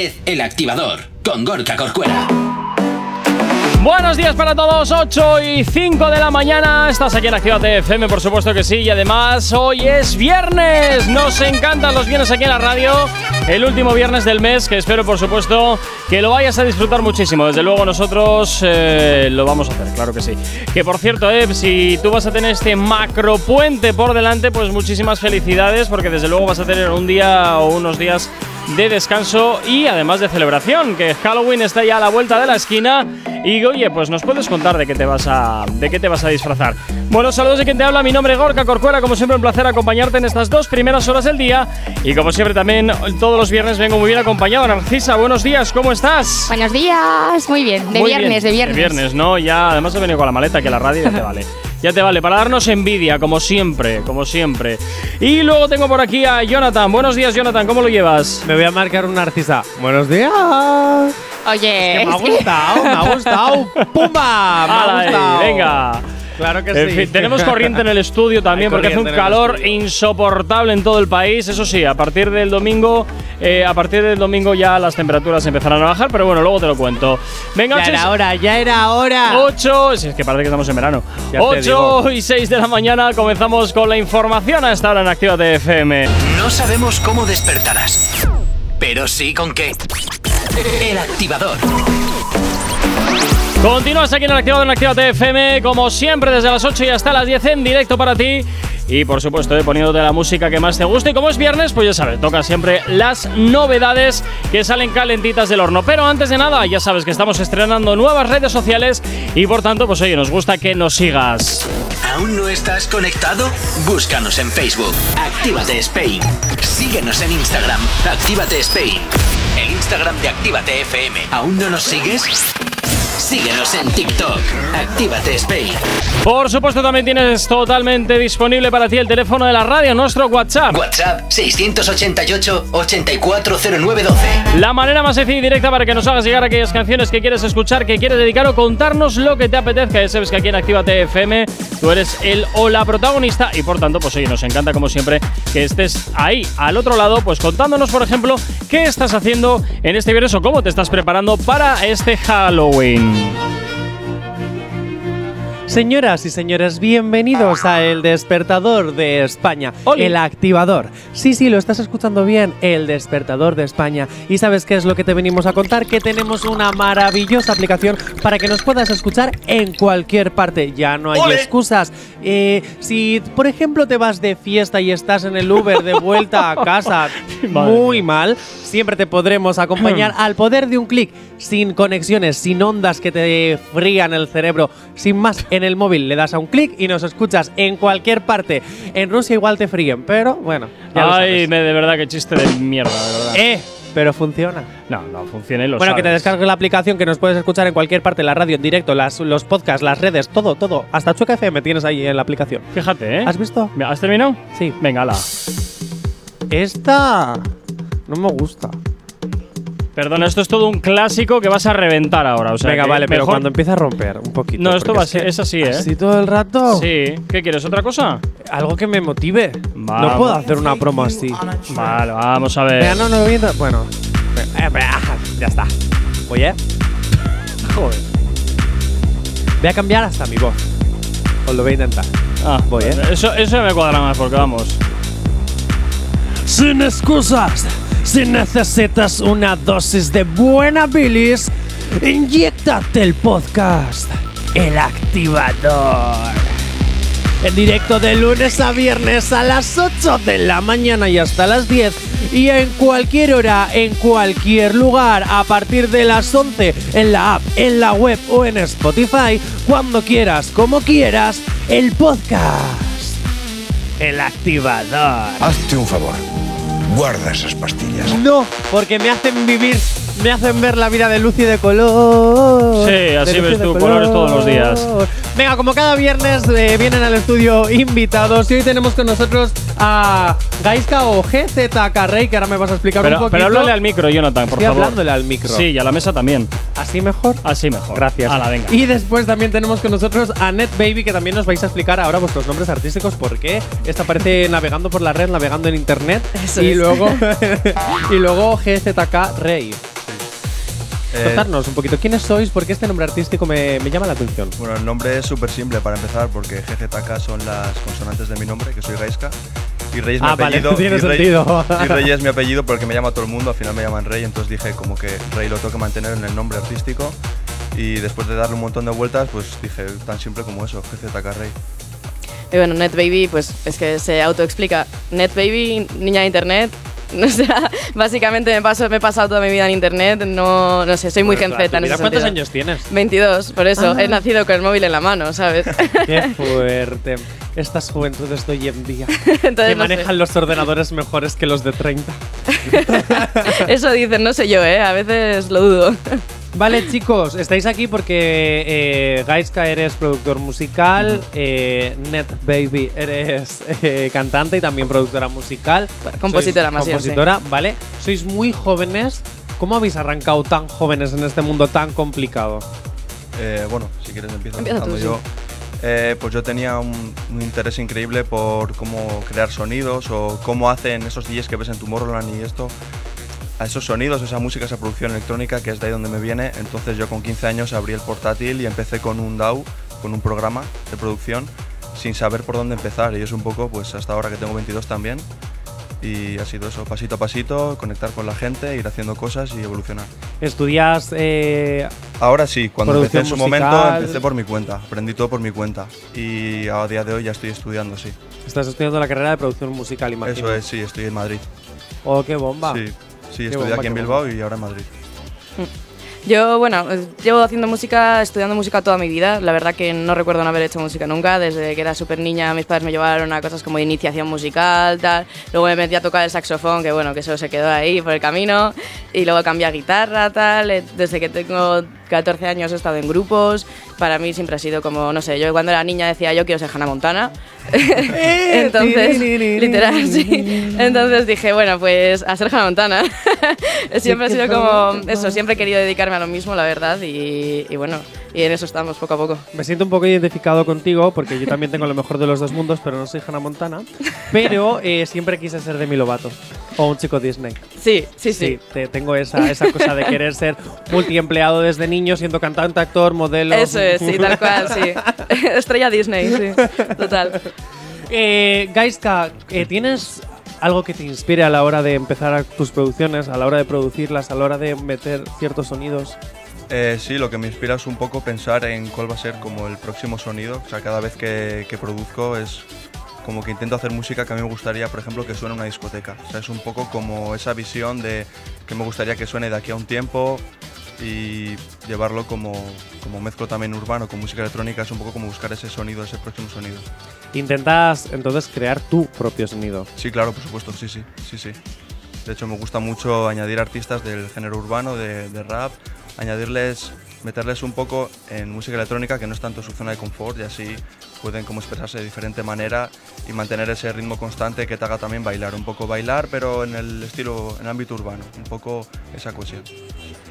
El activador con Gorka Corcuera. Buenos días para todos, 8 y 5 de la mañana. Estás aquí en Actívate FM, por supuesto que sí. Y además, hoy es viernes. Nos encantan los viernes aquí en la radio. El último viernes del mes, que espero, por supuesto, que lo vayas a disfrutar muchísimo. Desde luego, nosotros eh, lo vamos a hacer, claro que sí. Que por cierto, eh, si tú vas a tener este macro puente por delante, pues muchísimas felicidades, porque desde luego vas a tener un día o unos días de descanso y además de celebración, que Halloween está ya a la vuelta de la esquina y oye, pues nos puedes contar de qué te vas a de qué te vas a disfrazar. Bueno, saludos de quien te habla, mi nombre es Gorka Corcuera, como siempre un placer acompañarte en estas dos primeras horas del día y como siempre también todos los viernes vengo muy bien acompañado. Narcisa, buenos días, ¿cómo estás? Buenos días, muy bien, de Muy viernes, bien, de viernes. De viernes, ¿no? Ya además he venido con la maleta que la radio ya te vale. Ya te vale, para darnos envidia, como siempre, como siempre. Y luego tengo por aquí a Jonathan. Buenos días, Jonathan, ¿cómo lo llevas? Me voy a marcar un narcisa. Buenos días. Oye, Que me ha gustado, me ha gustado. ¡Pumba! Me. Venga. Claro que En sí. fin, tenemos corriente en el estudio también Hay porque hace un calor insoportable en todo el país. Eso sí, a partir del domingo, eh, a partir del domingo ya las temperaturas empezarán a bajar, pero bueno, luego te lo cuento. Venga, Ya ocho era hora, ya era hora. 8, si es que parece que estamos en verano. Ya te 8 digo. y 6 de la mañana comenzamos con la información a esta hora en Actívate FM. No sabemos cómo despertarás, pero sí con qué. El activador. Continúas aquí en el Activador en Actívate FM, como siempre, desde las 8 y hasta las 10 en directo para ti. Y por supuesto, eh, poniéndote la música que más te guste. Y como es viernes, pues ya sabes, toca siempre las novedades que salen calentitas del horno. Pero antes de nada, ya sabes que estamos estrenando nuevas redes sociales y por tanto, pues oye, nos gusta que nos sigas. ¿Aún no estás conectado? Búscanos en Facebook. Actívate Spain. Síguenos en Instagram. Actívate Spain. El Instagram de Actívate FM. ¿Aún no nos sigues? Síguenos en TikTok. Actívate Spain. Por supuesto, también tienes totalmente disponible para ti el teléfono de la radio, nuestro WhatsApp. WhatsApp 688-840912. La manera más sencilla y directa para que nos hagas llegar aquellas canciones que quieres escuchar, que quieres dedicar o contarnos lo que te apetezca. Ya sabes que aquí en Actívate FM tú eres el o la protagonista y por tanto, pues oye, nos encanta como siempre que estés ahí, al otro lado, pues contándonos, por ejemplo, qué estás haciendo en este viernes o cómo te estás preparando para este Halloween. Señoras y señores, bienvenidos a El Despertador de España. El activador. Sí, sí, lo estás escuchando bien. El Despertador de España. ¿Y sabes qué es lo que te venimos a contar? Que tenemos una maravillosa aplicación para que nos puedas escuchar en cualquier parte. Ya no hay ¡Ole! excusas. Eh, si, por ejemplo, te vas de fiesta y estás en el Uber de vuelta a casa muy mal, siempre te podremos acompañar al poder de un clic, sin conexiones, sin ondas que te frían el cerebro, sin más, en el móvil le das a un clic y nos escuchas en cualquier parte. En Rusia igual te fríen, pero bueno, ya lo Ay, sabes. me, de verdad, qué chiste de mierda, de verdad. Eh, pero funciona. No, no funciona y lo bueno, que te descargues la aplicación que nos puedes escuchar en cualquier parte, la radio en directo, las, los podcasts, las redes, todo, todo. Hasta Chueca FM tienes ahí en la aplicación. Fíjate, ¿eh? ¿Has visto? ¿Has terminado? Sí. Venga, ala. Esta no me gusta. Perdona, esto es todo un clásico que vas a reventar ahora. O sea Venga, vale, pero cuando empieza a romper un poquito. No, esto va a ser- es así, ¿eh? Así todo el rato. Sí. ¿Qué quieres? ¿Otra cosa? Algo que me motive. Vamos. No puedo hacer una promo así. Vale, vamos a ver. Venga, no, no, viendo. Bueno. Eh, eh, ya está. Oye, Joder. voy a cambiar hasta mi voz. Os lo voy a intentar. Ah, Voy, ¿eh? Eso, eso me cuadra más porque vamos. Sin excusas. Si necesitas una dosis de buena bilis, inyectate el podcast. El activador. En directo de lunes a viernes a las 8 de la mañana y hasta las 10. Y en cualquier hora, en cualquier lugar, a partir de las 11, en la app, en la web o en Spotify, cuando quieras, como quieras, el podcast. El activador. Hazte un favor. Guarda esas pastillas. No, porque me hacen vivir, me hacen ver la vida de luz y de color. Sí, así ves tú colores todos los días. Venga, como cada viernes eh, vienen al estudio invitados y hoy tenemos con nosotros a Gaiska o GZ Carrey, que ahora me vas a explicar un poquito. pero háblale al micro, Jonathan, por Estoy favor. hablándole al micro. Sí, y a la mesa también. ¿Así mejor? Así mejor. Gracias. Venga. Y después también tenemos con nosotros a Net Baby, que también nos vais a explicar ahora vuestros nombres artísticos, por qué esta aparece navegando por la red, navegando en internet. Eso y es. luego y luego GZK Rey. Contarnos un poquito quiénes sois, porque este nombre artístico me, me llama la atención. bueno, el nombre es súper simple para empezar porque GZK son las consonantes de mi nombre, que soy Gaiska. Y Rey es mi Ah, vale, apellido. tiene y Rey- sentido. y Rey es mi apellido porque me llama todo el mundo, al final me llaman Rey, entonces dije como que Rey lo tengo que mantener en el nombre artístico. Y después de darle un montón de vueltas, pues dije tan simple como eso, GZK Rey. Y bueno, Net Baby, pues es que se autoexplica. Net Baby, niña de internet. O sea, básicamente me, paso, me he pasado toda mi vida en internet. No, no sé, soy muy Bueno, gen Z claro, en ese ¿Cuántos sentido. años tienes? 22, por eso. Ah. He nacido con el móvil en la mano, ¿sabes? Qué fuerte. Estas juventudes de hoy en día. Entonces, que no sé. manejan los ordenadores mejores que los de 30. Eso dicen, no sé yo, ¿eh? A veces lo dudo. Vale, chicos, estáis aquí porque eh, Gaiska eres productor musical, eh, Net Baby eres eh, cantante y también productora musical. compositora Sois más bien, Compositora, vale. Sois muy jóvenes. ¿Cómo habéis arrancado tan jóvenes en este mundo tan complicado? Eh, bueno, si quieres empiezo Empieza tú, sí. yo. Eh, pues yo tenía un, un interés increíble por cómo crear sonidos o cómo hacen esos DJs que ves en Tomorrowland y esto, a esos sonidos, esa música, esa producción electrónica que es de ahí donde me viene. Entonces yo con 15 años abrí el portátil y empecé con un DAW, con un programa de producción, sin saber por dónde empezar. Y es un poco, pues hasta ahora que tengo 22 también. Y ha sido eso, pasito a pasito, conectar con la gente, ir haciendo cosas y evolucionar. ¿Estudias eh, Ahora sí, cuando empecé en su musical. momento, empecé por mi cuenta, aprendí todo por mi cuenta. Y a día de hoy ya estoy estudiando, sí. estás estudiando la carrera de producción musical, imagino? Eso es, sí, estoy en Madrid. Oh, qué bomba. Sí, sí, estudié bomba, aquí en Bilbao y ahora en Madrid. Yo, bueno, eh, llevo haciendo música, estudiando música toda mi vida. La verdad que no recuerdo no haber hecho música nunca. Desde que era súper niña, mis padres me llevaron a cosas como iniciación musical, tal. Luego me metí a tocar el saxofón, que bueno, que eso se quedó ahí por el camino. Y luego cambié a guitarra, tal. Eh, Desde que tengo 14 años he estado en grupos. Para mí siempre ha sido como, no sé, yo cuando era niña decía yo quiero ser Hannah Montana. Entonces, literal, sí. Entonces dije, bueno, pues a ser Hannah Montana. siempre ha sido como eso, siempre he querido dedicarme a lo mismo, la verdad, y, y bueno, y en eso estamos poco a poco. Me siento un poco identificado contigo porque yo también tengo lo mejor de los dos mundos, pero no soy Hannah Montana. Pero eh, siempre quise ser Demi Lovato o un chico Disney. Sí, sí, sí. te- tengo esa, esa cosa de querer ser multiempleado desde niño, siendo cantante, actor, modelo. Eso es, sí, tal cual, sí. Estrella Disney, sí, total. Eh, Gaiska, eh, ¿tienes algo que te inspire a la hora de empezar tus producciones, a la hora de producirlas, a la hora de meter ciertos sonidos? Eh, sí, lo que me inspira es un poco pensar en cuál va a ser como el próximo sonido. O sea, cada vez que, que produzco es como que intento hacer música que a mí me gustaría, por ejemplo, que suene en una discoteca. O sea, es un poco como esa visión de que me gustaría que suene de aquí a un tiempo y llevarlo como, como mezclo también urbano con música electrónica. Es un poco como buscar ese sonido, ese próximo sonido. Intentas entonces crear tu propio sonido. Sí, claro, por supuesto, sí, sí, sí, sí. De hecho, me gusta mucho añadir artistas del género urbano, de, de rap, añadirles, meterles un poco en música electrónica que no es tanto su zona de confort y así pueden como expresarse de diferente manera y mantener ese ritmo constante que te haga también bailar, un poco bailar, pero en el estilo, en el ámbito urbano, un poco esa cohesión.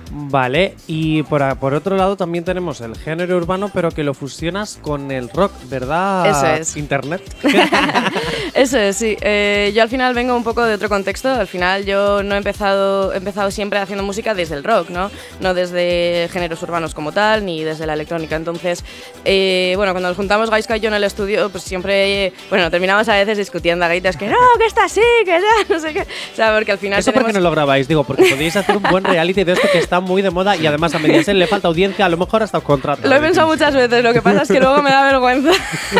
Vale, y por, a- por otro lado también tenemos el género urbano, pero que lo fusionas con el rock, ¿verdad? Eso es. Internet. Eso es, sí. Eh, yo al final vengo un poco de otro contexto. Al final yo no he empezado, he empezado siempre haciendo música desde el rock, ¿no? No desde géneros urbanos como tal, ni desde la electrónica. Entonces, eh, bueno, cuando nos juntamos Gaiska yo en el estudio, pues siempre, bueno, terminamos a veces discutiendo a gaitas que no, que está así, que ya, no sé qué. O sea, porque al final ¿Eso tenemos... qué no lo grabáis? Digo, porque podéis hacer un buen reality de esto que está muy de moda y además a Mediaset le falta audiencia, a lo mejor hasta contrato. Lo he pensado muchas veces, lo que pasa es que luego me da vergüenza.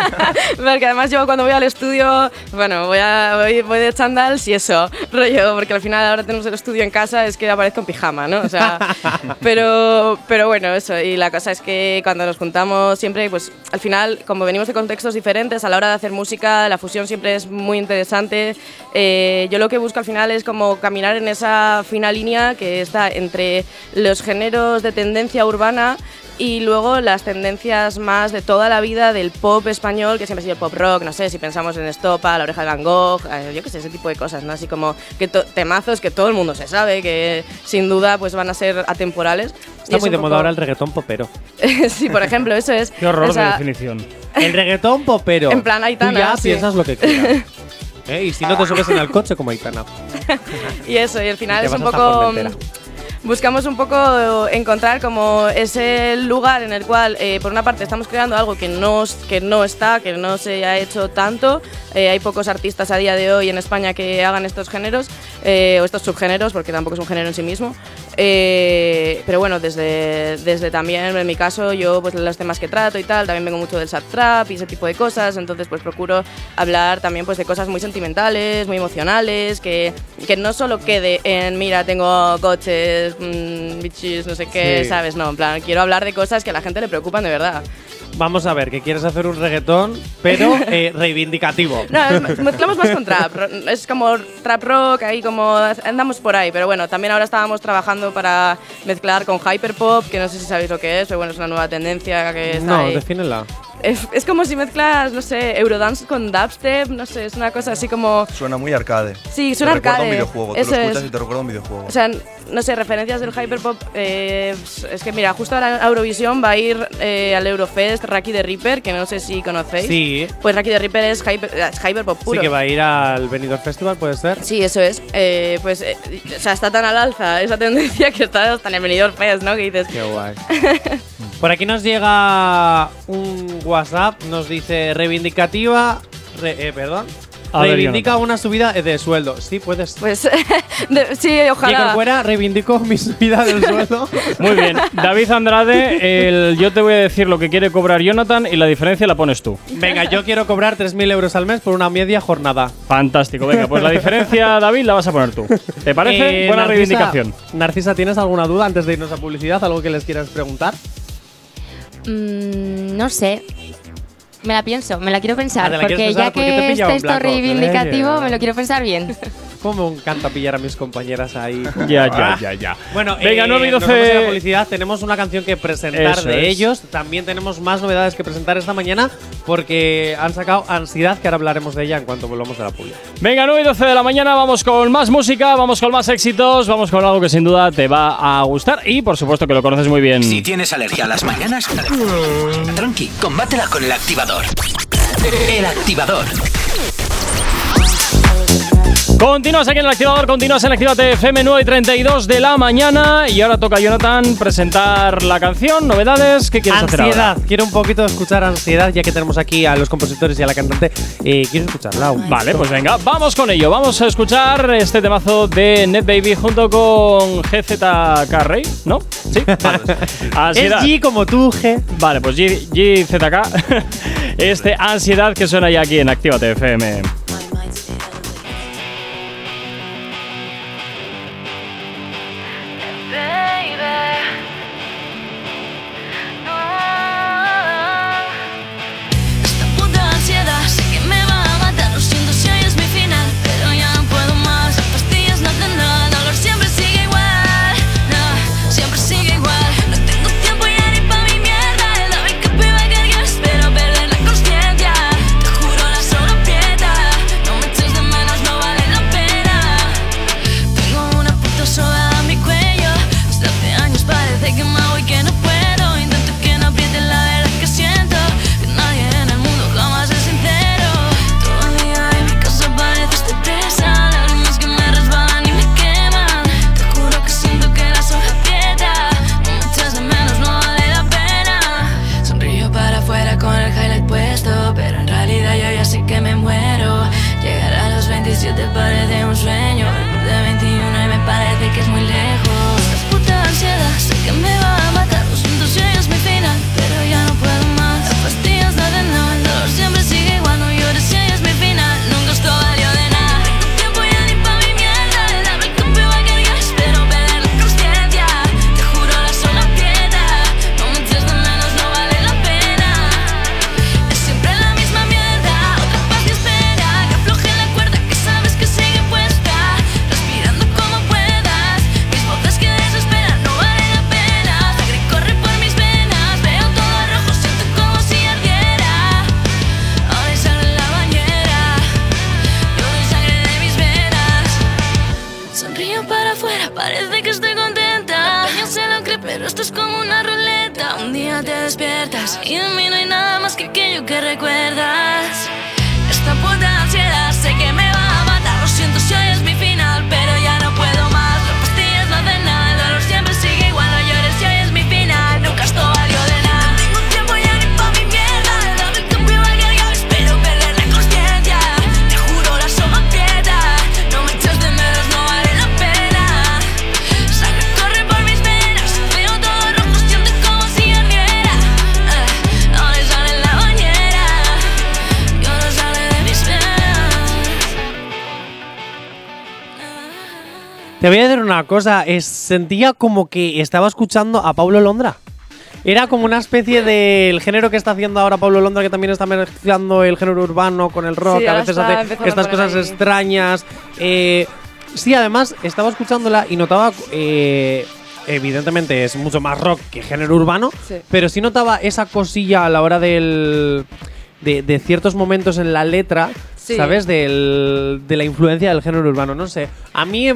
porque además yo cuando voy al estudio, bueno, voy, a, voy, voy de chandals y eso, rollo, porque al final ahora tenemos el estudio en casa, es que aparezco en pijama, ¿no? O sea, pero, pero bueno, eso, y la cosa es que cuando nos juntamos siempre, pues al final, como venimos de contextos diferentes, a la hora de hacer música, la fusión siempre es muy interesante. Eh, yo lo que busco al final es como caminar en esa fina línea que está entre los géneros de tendencia urbana y luego las tendencias más de toda la vida del pop español, que siempre ha sido el pop rock, no sé, si pensamos en Estopa, La Oreja de Van Gogh, eh, yo qué sé, ese tipo de cosas, ¿no? Así como que temazos que todo el mundo se sabe, que sin duda pues van a ser atemporales. Y Está es muy de moda ahora el reggaetón popero. sí, por ejemplo, eso es. Qué horror de definición. El reggaetón popero. En plan Aitana, Tú ya sí. piensas lo que quieras. ¿Eh? Y si no te subes en el coche como Aitana. Y eso, y al final Te es un poco. Buscamos un poco encontrar como ese lugar en el cual, eh, por una parte, estamos creando algo que no, que no está, que no se ha hecho tanto. Eh, hay pocos artistas a día de hoy en España que hagan estos géneros, eh, o estos subgéneros, porque tampoco es un género en sí mismo. Eh, pero bueno, desde, desde también, en mi caso, yo pues los temas que trato y tal, también vengo mucho del sad trap y ese tipo de cosas, entonces pues procuro hablar también pues de cosas muy sentimentales, muy emocionales, que, que no solo quede en, mira, tengo coches, mm, bichis, no sé qué, Sí. ¿sabes? No, en plan, quiero hablar de cosas que a la gente le preocupan de verdad. Vamos a ver, que quieres hacer un reggaetón, pero eh, reivindicativo. No, mezclamos más con trap. Es como trap rock, ahí como andamos por ahí. Pero bueno, también ahora estábamos trabajando para mezclar con hyperpop, que no sé si sabéis lo que es, pero bueno, es una nueva tendencia que está no, ahí. defínela. Es, es como si mezclas, no sé, Eurodance con dubstep, no sé, es una cosa así como... Suena muy arcade. Sí, suena te recuerda a un arcade. videojuego. Eso lo escuchas es. y te recuerda a un videojuego. O sea, no sé, referencias del hyperpop. eh, es que mira, justo ahora Eurovisión va a ir eh, al Eurofest Raki the Reaper, que no sé si conocéis. Sí. Pues Raki the Reaper es, hyper, es hyperpop puro. Sí que va a ir al Benidorm Festival, ¿puede ser? Sí, eso es. Eh, pues, eh, o sea, está tan al alza esa tendencia que está hasta en el Benidorm Fest, ¿no? Que dices, Qué guay. Por aquí nos llega un WhatsApp, nos dice reivindicativa, re- eh, perdón, A ver, reivindica una subida de sueldo. Sí, puedes. pues, de- sí, ojalá. fuera, reivindico mi subida del sueldo. Muy bien. David Andrade, el, yo te voy a decir lo que quiere cobrar Jonathan y la diferencia la pones tú. Venga, yo quiero cobrar 3.000 euros al mes por una media jornada. Fantástico. Venga, pues la diferencia, David, la vas a poner tú. ¿Te parece? Eh, Buena Narcisa- reivindicación. Narcisa, ¿tienes alguna duda antes de irnos a publicidad? ¿Algo que les quieras preguntar? Mm, no sé. Me la pienso, me la quiero pensar. Ah, ¿te la porque ya que este esto blanco? reivindicativo, me lo quiero pensar bien. ¿Cómo me encanta pillar a mis compañeras ahí? Ya, ya, Ah. ya, ya. Bueno, Venga, eh, 9 y nos 12. vamos a la publicidad. Tenemos una canción que presentar Eso de es. ellos. También tenemos más novedades que presentar esta mañana porque han sacado Ansiedad, que ahora hablaremos de ella en cuanto volvamos de la publicidad. Venga, 9 y 12 de la mañana, vamos con más música, vamos con más éxitos, vamos con algo que sin duda te va a gustar y por supuesto que lo conoces muy bien. Si tienes alergia a las mañanas, tranqui, combátela con el activador. El activador. Continúas aquí en el activador, continúas en Actívate FM 9 y 32 de la mañana y ahora toca a Jonathan presentar la canción, novedades, ¿qué quieres hacer Ansiedad. Quiero un poquito escuchar Ansiedad, ya que tenemos aquí a los compositores y a la cantante. Eh, quiero escucharla. un Vale, pues venga, vamos con ello. Vamos a escuchar este temazo de NetBaby junto con GZK Rey, ¿no? Sí, vale. Ansiedad. Es G como tú, G. Vale, pues G- GZK. Este ansiedad que suena ya aquí en Actívate FM. 17 parece un sueño. De 21 y me parece que es muy lejos. Y en mí no hay nada más que aquello que recuerdas. Te voy a decir una cosa, es- sentía como que estaba escuchando a Pablo Londra. Era como una especie del género que está haciendo ahora Pablo Londra, que también está mezclando el género urbano con el rock, Sí, a veces hace estas cosas ahí. extrañas. Eh, sí, además estaba escuchándola y notaba, eh, evidentemente es mucho más rock que género urbano, Sí. pero sí notaba esa cosilla a la hora del, de, de ciertos momentos en la letra, Sí. ¿sabes? Del, de la influencia del género urbano. No sé, a mí,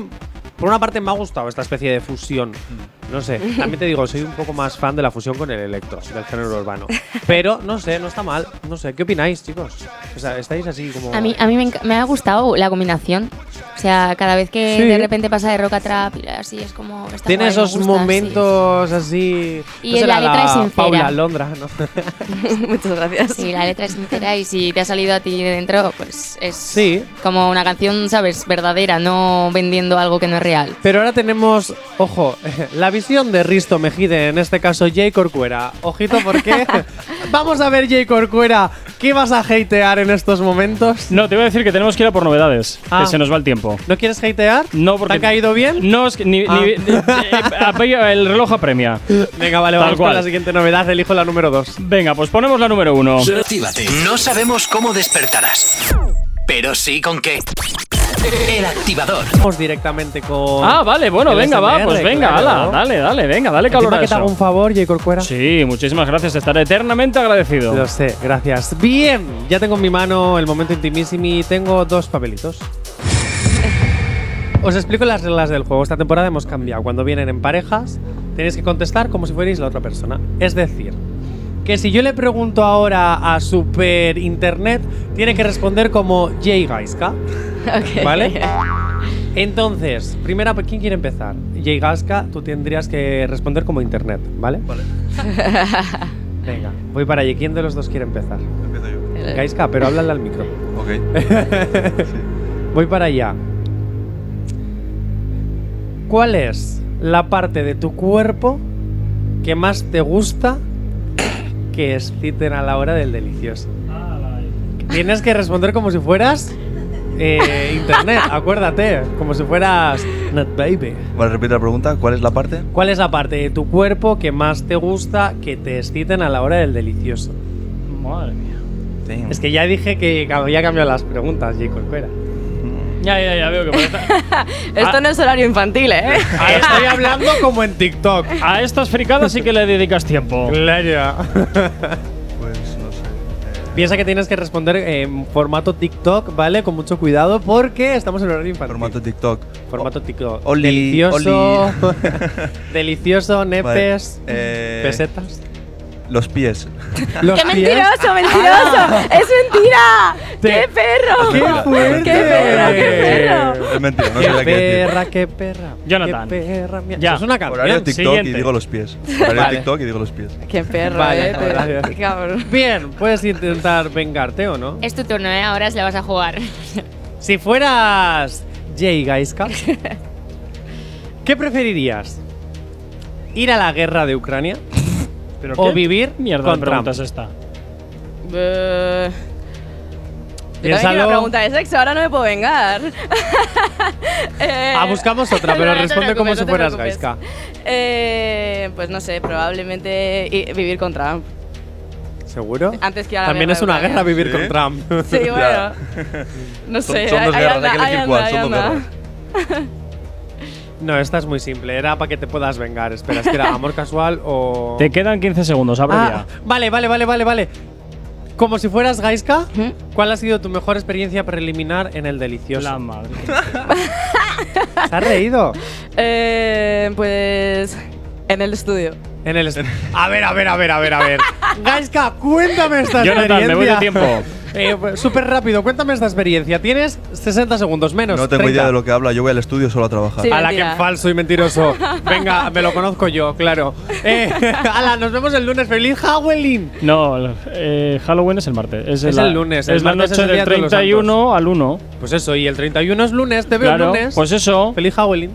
por una parte, me ha gustado esta especie de fusión. No sé, también te digo, soy un poco más fan de la fusión con el electro, del género urbano. Pero, no sé, no está mal. No sé, ¿qué opináis, chicos? O sea, estáis así como... A mí, a mí me, me ha gustado la combinación. O sea, cada vez que Sí. de repente pasa de rock a trap y así es como. está Tiene guay, esos gusta, sí. momentos así... Y no la será letra es sincera. Paula Londra, ¿no? Muchas gracias. Sí, la letra es sincera y si te ha salido a ti de dentro, pues es Sí. como una canción, ¿sabes? Verdadera, no vendiendo algo que no es real. Pero ahora tenemos, ojo, la visión de Risto Mejide, en este caso Jay Corcuera. Ojito, porque vamos a ver, Jay Corcuera, ¿qué vas a hatear en estos momentos? No, te voy a decir que tenemos que ir a por novedades, Ah. que se nos va el tiempo. ¿No quieres hatear? No, porque. ¿Te ha caído bien? No, es que ni. Ah. ni- eh, el reloj apremia. Venga, vale, Tal vamos cual. con la siguiente novedad. Elijo la número 2. Venga, pues ponemos la número uno. Actívate. No sabemos cómo despertarás, pero sí con qué. El activador. Vamos directamente con. Ah, vale, bueno, venga, va, SMR, pues venga, claro. ala, dale, dale, venga, dale calor a que te hago un favor, Jay Corcuera. Sí, muchísimas gracias, estaré eternamente agradecido. Lo sé, gracias. Bien, ya tengo en mi mano el momento intimísimo y tengo dos papelitos. Os explico las reglas del juego. Esta temporada hemos cambiado. Cuando vienen en parejas, tenéis que contestar como si fuerais la otra persona. Es decir, que si yo le pregunto ahora a Super Internet, tiene que responder como Jay Gaiska. Ok. ¿Vale? Entonces, primera, ¿quién quiere empezar? Jay Gaiska, tú tendrías que responder como Internet, ¿vale? Vale, Venga, voy para allí. ¿Quién de los dos quiere empezar? empiezo yo. Gaiska, pero háblale al micro. Ok. Voy para allá. ¿Cuál es la parte de tu cuerpo que más te gusta que exciten a la hora del delicioso? Tienes que responder como si fueras eh, internet, acuérdate, como si fueras Not Baby. Vale, repite la pregunta. ¿Cuál es la parte? ¿Cuál es la parte de tu cuerpo que más te gusta que te exciten a la hora del delicioso? Madre mía. Damn. Es que ya dije que había cambiado las preguntas, J. Corcuera. Ya, ya, ya veo que Esto no es horario infantil, ¿eh? Ah, Estoy hablando como en TikTok. A estas fricadas sí que le dedicas tiempo. Claro. Piensa que tienes que responder en formato TikTok, ¿vale? Con mucho cuidado porque estamos en horario infantil. formato TikTok. Formato TikTok. Oli, delicioso. delicioso, nepes. Vale, eh, Pesetas. Los pies. Los ¡Qué pies. mentiroso, mentiroso! ¡Es mentira! Te- ¡Qué perro! ¡Qué fuerte! ¡Qué perro, qué perro! Es mentira, no ¡Qué sabía qué decir. perra, qué perra! Jonathan. ¡Qué perra! mía. Ya. Eso es una canción. Horario TikTok Siguiente. y digo los pies. Horario Vale. TikTok y digo los pies. ¡Qué perro, Vale, eh! te- gracias. ¡Qué cabrón! Bien, puedes intentar vengarte o no. Es tu turno, ¿eh? Ahora se la vas a jugar. Si fueras Jay Gaiska, ¿qué preferirías? ¿Ir a la guerra de Ucrania ¿Pero o qué vivir mierda con de Trump? pregunta es esta? Eh, Yo también quiero Piénsalo. una pregunta de sexo, ahora no me puedo vengar. Eh, Ah, buscamos otra, pero no, no te responde como preocupes, si no te fueras preocupes. Gaiska. Eh, pues no sé, probablemente i- vivir con Trump. ¿Seguro? Antes que ir a la También guerra es una Ucrania. guerra vivir ¿Sí? con Trump. Sí, bueno. Ya. No Son- sé, son dos ahí guerras, anda, hay que elegir ahí cuál, anda, son dos anda. guerras. No, esta es muy simple. Era para que te puedas vengar. Espera, es que era amor casual o. Te quedan 15 segundos, abre Ah, vale, vale, vale, vale, vale. Como si fueras Gaiska, ¿cuál ha sido tu mejor experiencia preliminar en el delicioso? La madre. ¿Se ha reído? Eh, pues En el estudio. En el est- a ver, a ver, a ver, a ver, a ver. Gaiska, cuéntame esta Jonathan, me voy de experiencia. tiempo. Eh, Súper rápido, cuéntame esta experiencia. Tienes 60 segundos menos. No tengo 30. idea de lo que habla, yo voy al estudio solo a trabajar. Sí. A la que falso y mentiroso. Venga, me lo conozco yo, claro. Eh, ala, nos vemos el lunes. ¡Feliz Halloween! No, eh, Halloween es el martes. Es, Es la- el lunes, el Es la martes es noche el del Día de todos los 31 al 1. Pues eso, y el 31 es lunes, te veo el Claro, lunes. pues eso. ¡Feliz Halloween!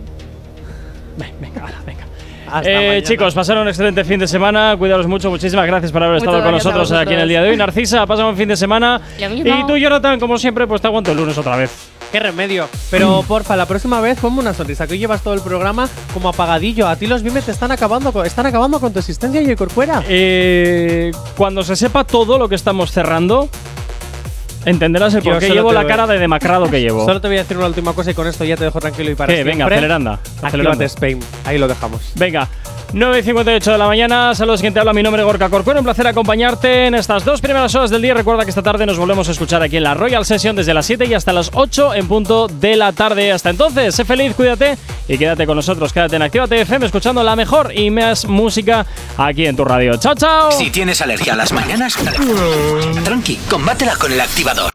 Venga. Hasta Eh, chicos, pasaron un excelente fin de semana. Cuidaros mucho. Muchísimas gracias por haber Muchas estado con nosotros aquí en el día de hoy. Narcisa, pasa un fin de semana. Y a mí no. tú, Jonathan, como siempre, pues te aguanto el lunes otra vez. ¡Qué remedio! Pero porfa, la próxima vez ponme una sonrisa, que hoy llevas todo el programa como apagadillo. A ti los Vimes te están acabando con, están acabando con tu existencia y Corcuera. Eh, cuando se sepa todo lo que estamos cerrando, entenderás el por qué solo llevo la cara de demacrado que llevo. Solo te voy a decir una última cosa y con esto ya te dejo tranquilo y para ¿Qué? Venga, aceleranda. Actívate. Spain. Ahí lo dejamos. Venga, 9.58 de la mañana. Saludos, quien te habla. Mi nombre es Gorka Corcuero. Un placer acompañarte en estas dos primeras horas del día. Recuerda que esta tarde nos volvemos a escuchar aquí en la Royal Session desde las 7 y hasta las 8 en punto de la tarde. Hasta entonces, sé feliz, cuídate y quédate con nosotros. Quédate en Actívate FM escuchando la mejor y más música aquí en tu radio. ¡Chao, chao! Si tienes alergia a las mañanas, tranqui, combátela con el activador.